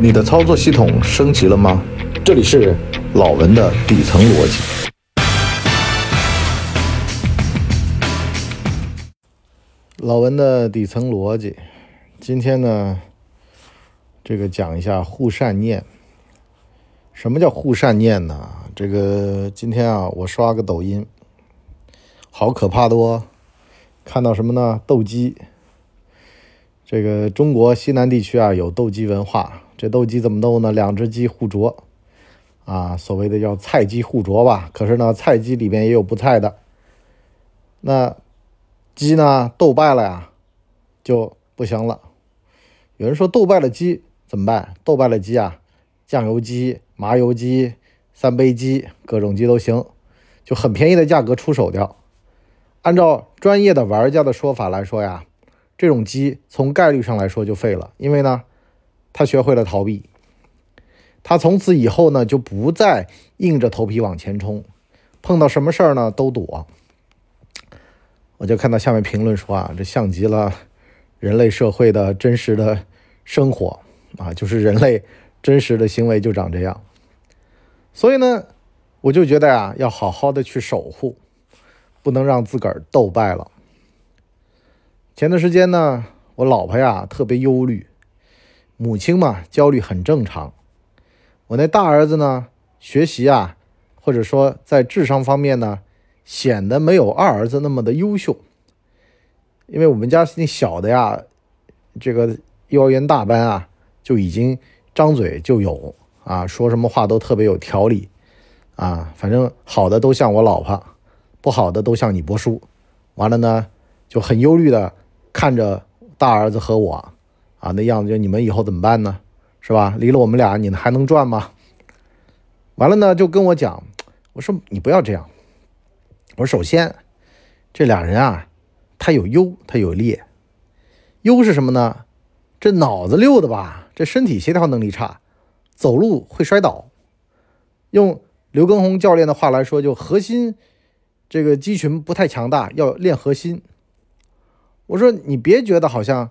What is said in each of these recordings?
你的操作系统升级了吗？这里是老文的底层逻辑。老文的底层逻辑，今天呢，这个讲一下护善念。什么叫护善念呢？这个今天啊，我刷个抖音，好可怕的哦！看到什么呢？斗鸡。这个中国西南地区啊，有斗鸡文化。这斗鸡怎么斗呢？两只鸡互啄，啊，所谓的叫菜鸡互啄吧。可是呢，菜鸡里面也有不菜的。那鸡呢，斗败了呀，就不行了。有人说斗败了鸡怎么办？斗败了鸡啊，酱油鸡、麻油鸡、三杯鸡，各种鸡都行，就很便宜的价格出手掉。按照专业的玩家的说法来说呀，这种鸡从概率上来说就废了，因为呢。他学会了逃避，他从此以后呢就不再硬着头皮往前冲，碰到什么事儿呢都躲。我就看到下面评论说啊，这像极了人类社会的真实的生活啊，就是人类真实的行为就长这样。所以呢，我就觉得呀，要好好的去守护，不能让自个儿斗败了。前段时间呢，我老婆呀特别忧虑。母亲嘛，焦虑很正常。我那大儿子呢，学习啊，或者说在智商方面呢，显得没有二儿子那么的优秀。因为我们家那小的呀，这个幼儿园大班啊，就已经张嘴就有啊，说什么话都特别有条理啊。反正好的都像我老婆，不好的都像你伯叔。完了呢，就很忧虑的看着大儿子和我。啊，那样子就你们以后怎么办呢？是吧？离了我们俩，你还能赚吗？完了呢，就跟我讲，我说你不要这样。我说首先，这俩人啊，他有优，他有劣。优是什么呢？这脑子溜的吧，这身体协调能力差，走路会摔倒。用刘畊宏教练的话来说，就核心这个肌群不太强大，要练核心。我说你别觉得好像。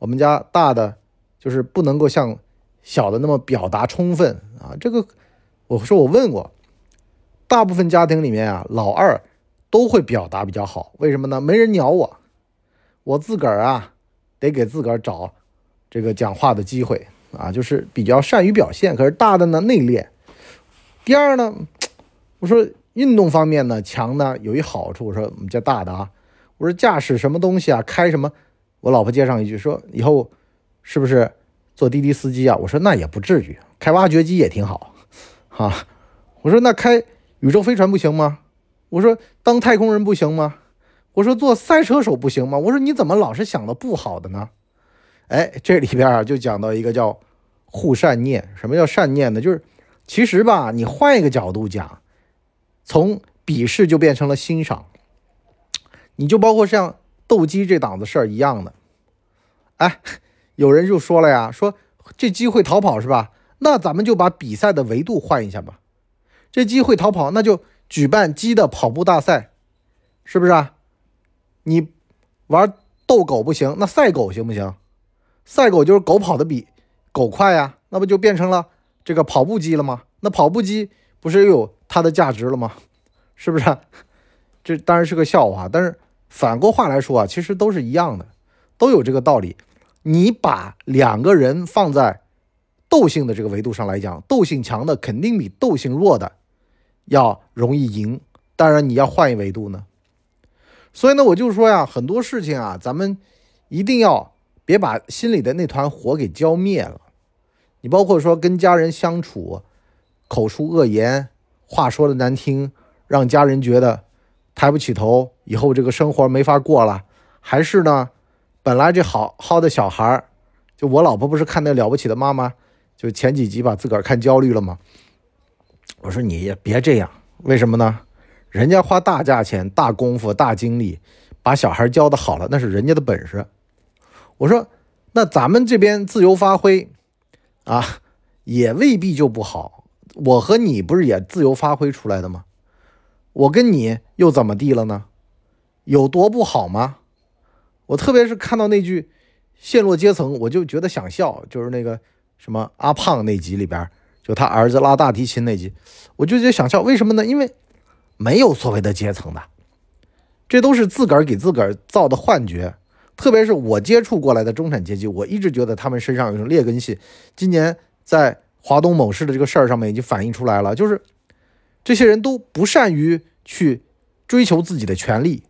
我们家大的就是不能够像小的那么表达充分啊！这个我说我问过，大部分家庭里面啊，老二都会表达比较好。为什么呢？没人鸟我，我自个儿啊得给自个儿找这个讲话的机会啊，就是比较善于表现。可是大的呢内敛。第二呢，我说运动方面呢强呢有一好处。我说我们家大的啊，我说驾驶什么东西啊，开什么。我老婆接上一句说：“以后是不是做滴滴司机啊？”我说：“那也不至于，开挖掘机也挺好，哈。”我说：“那开宇宙飞船不行吗？”我说：“当太空人不行吗？”我说：“做赛车手不行吗？”我说：“你怎么老是想的不好的呢？”哎，这里边啊就讲到一个叫护善念。什么叫善念呢？就是其实吧，你换一个角度讲，从鄙视就变成了欣赏。你就包括像。斗鸡这档子事儿一样的，哎，有人就说了呀，说这鸡会逃跑是吧？那咱们就把比赛的维度换一下吧。这鸡会逃跑，那就举办鸡的跑步大赛，是不是啊？你玩斗狗不行，那赛狗行不行？赛狗就是狗跑的比狗快呀，那不就变成了这个跑步机了吗？那跑步机不是又有它的价值了吗？是不是？这当然是个笑话，但是。反过话来说啊，其实都是一样的，都有这个道理。你把两个人放在斗性的这个维度上来讲，斗性强的肯定比斗性弱的要容易赢。当然，你要换一维度呢。所以呢，我就说呀，很多事情啊，咱们一定要别把心里的那团火给浇灭了。你包括说跟家人相处，口出恶言，话说的难听，让家人觉得。抬不起头，以后这个生活没法过了。还是呢，本来这好好的小孩儿，就我老婆不是看那了不起的妈妈，就前几集把自个儿看焦虑了吗？我说你也别这样，为什么呢？人家花大价钱、大功夫、大精力把小孩教的好了，那是人家的本事。我说那咱们这边自由发挥啊，也未必就不好。我和你不是也自由发挥出来的吗？我跟你又怎么地了呢？有多不好吗？我特别是看到那句“陷落阶层”，我就觉得想笑。就是那个什么阿胖那集里边，就他儿子拉大提琴那集，我就觉得想笑，为什么呢？因为没有所谓的阶层的，这都是自个儿给自个儿造的幻觉。特别是我接触过来的中产阶级，我一直觉得他们身上有一种劣根性。今年在华东某市的这个事儿上面已经反映出来了，就是这些人都不善于去追求自己的权利，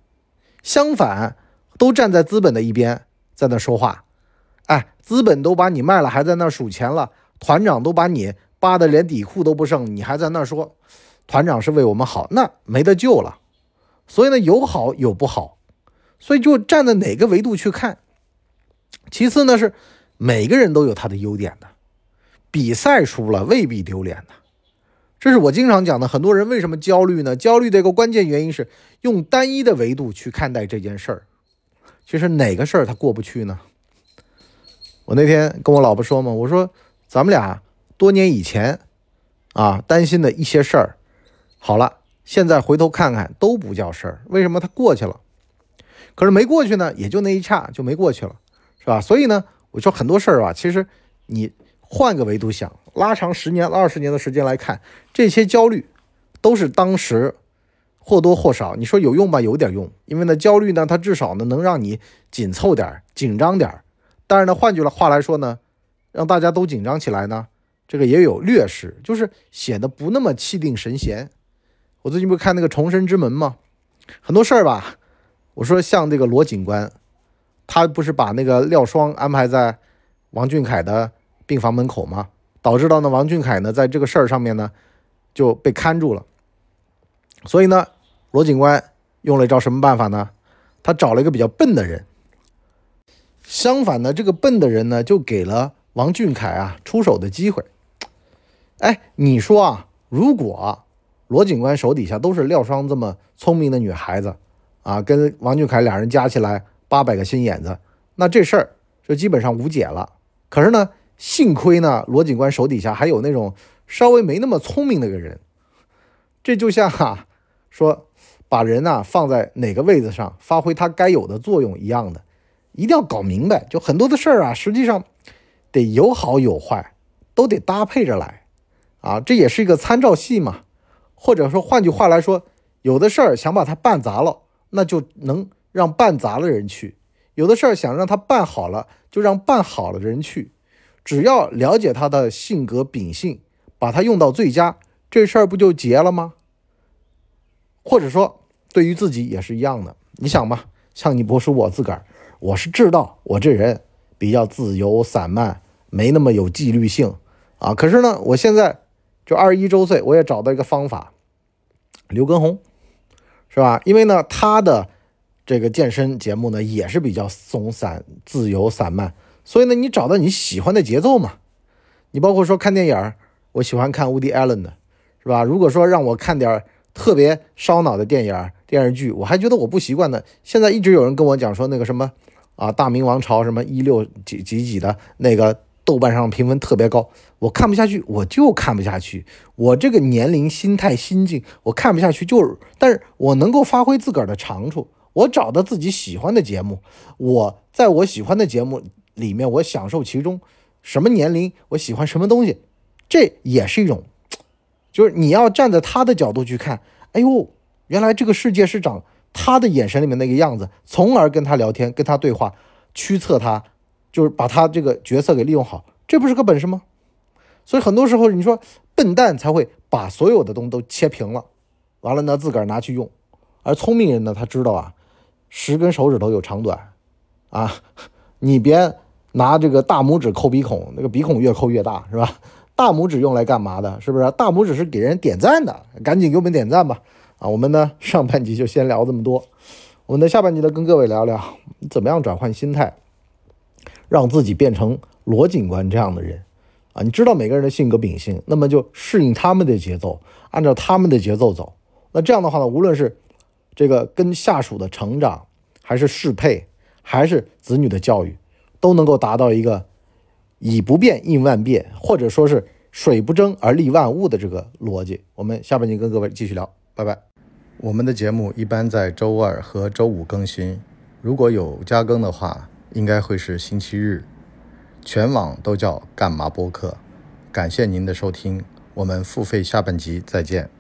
相反，都站在资本的一边，在那说话。哎，资本都把你卖了，还在那数钱了；团长都把你扒的连底裤都不剩，你还在那说团长是为我们好，那没得救了。所以呢，有好有不好，所以就站在哪个维度去看。其次呢，是每个人都有他的优点的，比赛输了未必丢脸的。这是我经常讲的。很多人为什么焦虑呢？焦虑的一个关键原因是用单一的维度去看待这件事儿。其实哪个事儿他过不去呢？我那天跟我老婆说嘛，我说咱们俩多年以前啊担心的一些事儿，好了，现在回头看看都不叫事儿。为什么它过去了？可是没过去呢，也就那一刹就没过去了，是吧？所以呢，我说很多事儿吧，其实你换个维度想，拉长十年、二十年的时间来看，这些焦虑都是当时或多或少，你说有用吧？有点用，因为呢，焦虑呢，它至少呢能让你紧凑点、紧张点。但是呢，换句话来说呢，让大家都紧张起来呢，这个也有劣势，就是显得不那么气定神闲。我最近不是看那个《重生之门》吗？很多事儿吧，我说像这个罗警官，他不是把那个廖双安排在王俊凯的病房门口吗？导致到呢，王俊凯呢在这个事儿上面呢就被看住了。所以呢，罗警官用了一招什么办法呢？他找了一个比较笨的人。相反呢，这个笨的人呢，就给了王俊凯啊出手的机会。哎，你说啊，如果罗警官手底下都是廖双这么聪明的女孩子啊，跟王俊凯俩人加起来八百个心眼子，那这事儿就基本上无解了。可是呢，幸亏呢，罗警官手底下还有那种稍微没那么聪明的个人。这就像哈说，把人呐放在哪个位子上，发挥他该有的作用一样的。一定要搞明白，就很多的事儿啊，实际上得有好有坏，都得搭配着来啊。这也是一个参照系嘛。或者说，换句话来说，有的事儿想把它办砸了，那就能让办砸了人去；有的事儿想让他办好了，就让办好了的人去。只要了解他的性格秉性，把他用到最佳，这事儿不就结了吗？或者说，对于自己也是一样的。你想吧，像你不是我自个儿。我是知道我这人比较自由散漫，没那么有纪律性啊。可是呢，我现在就二十一周岁，我也找到一个方法，刘畊宏，是吧？因为呢，他的这个健身节目呢也是比较松散、自由散漫，所以呢，你找到你喜欢的节奏嘛。你包括说看电影，我喜欢看乌迪·艾伦的，是吧？如果说让我看点特别烧脑的电影、电视剧，我还觉得我不习惯呢。现在一直有人跟我讲说那个什么。啊，大明王朝什么一六几几几的那个豆瓣上评分特别高，我看不下去，我就看不下去。我这个年龄、心态、心境，我看不下去，就是，但是我能够发挥自个儿的长处，我找到自己喜欢的节目，我在我喜欢的节目里面，我享受其中。什么年龄，我喜欢什么东西，这也是一种，就是你要站在他的角度去看，哎呦，原来这个世界是长。他的眼神里面那个样子，从而跟他聊天，跟他对话，驱策他，就是把他这个角色给利用好，这不是个本事吗？所以很多时候你说笨蛋才会把所有的东西都切平了，完了呢自个儿拿去用，而聪明人呢他知道啊，十根手指头有长短，啊，你别拿这个大拇指抠鼻孔，那个鼻孔越抠越大是吧？大拇指用来干嘛的？是不是？大拇指是给人点赞的，赶紧给我们点赞吧。啊，我们呢上半集就先聊这么多，我们的下半集呢跟各位聊聊怎么样转换心态，让自己变成罗警官这样的人啊。你知道每个人的性格秉性，那么就适应他们的节奏，按照他们的节奏走。那这样的话呢，无论是这个跟下属的成长，还是适配，还是子女的教育，都能够达到一个以不变应万变，或者说是水不争而立万物的这个逻辑。我们下半集跟各位继续聊，拜拜。我们的节目一般在周二和周五更新，如果有加更的话，应该会是星期日。全网都叫干嘛播客。感谢您的收听，我们付费下半集再见。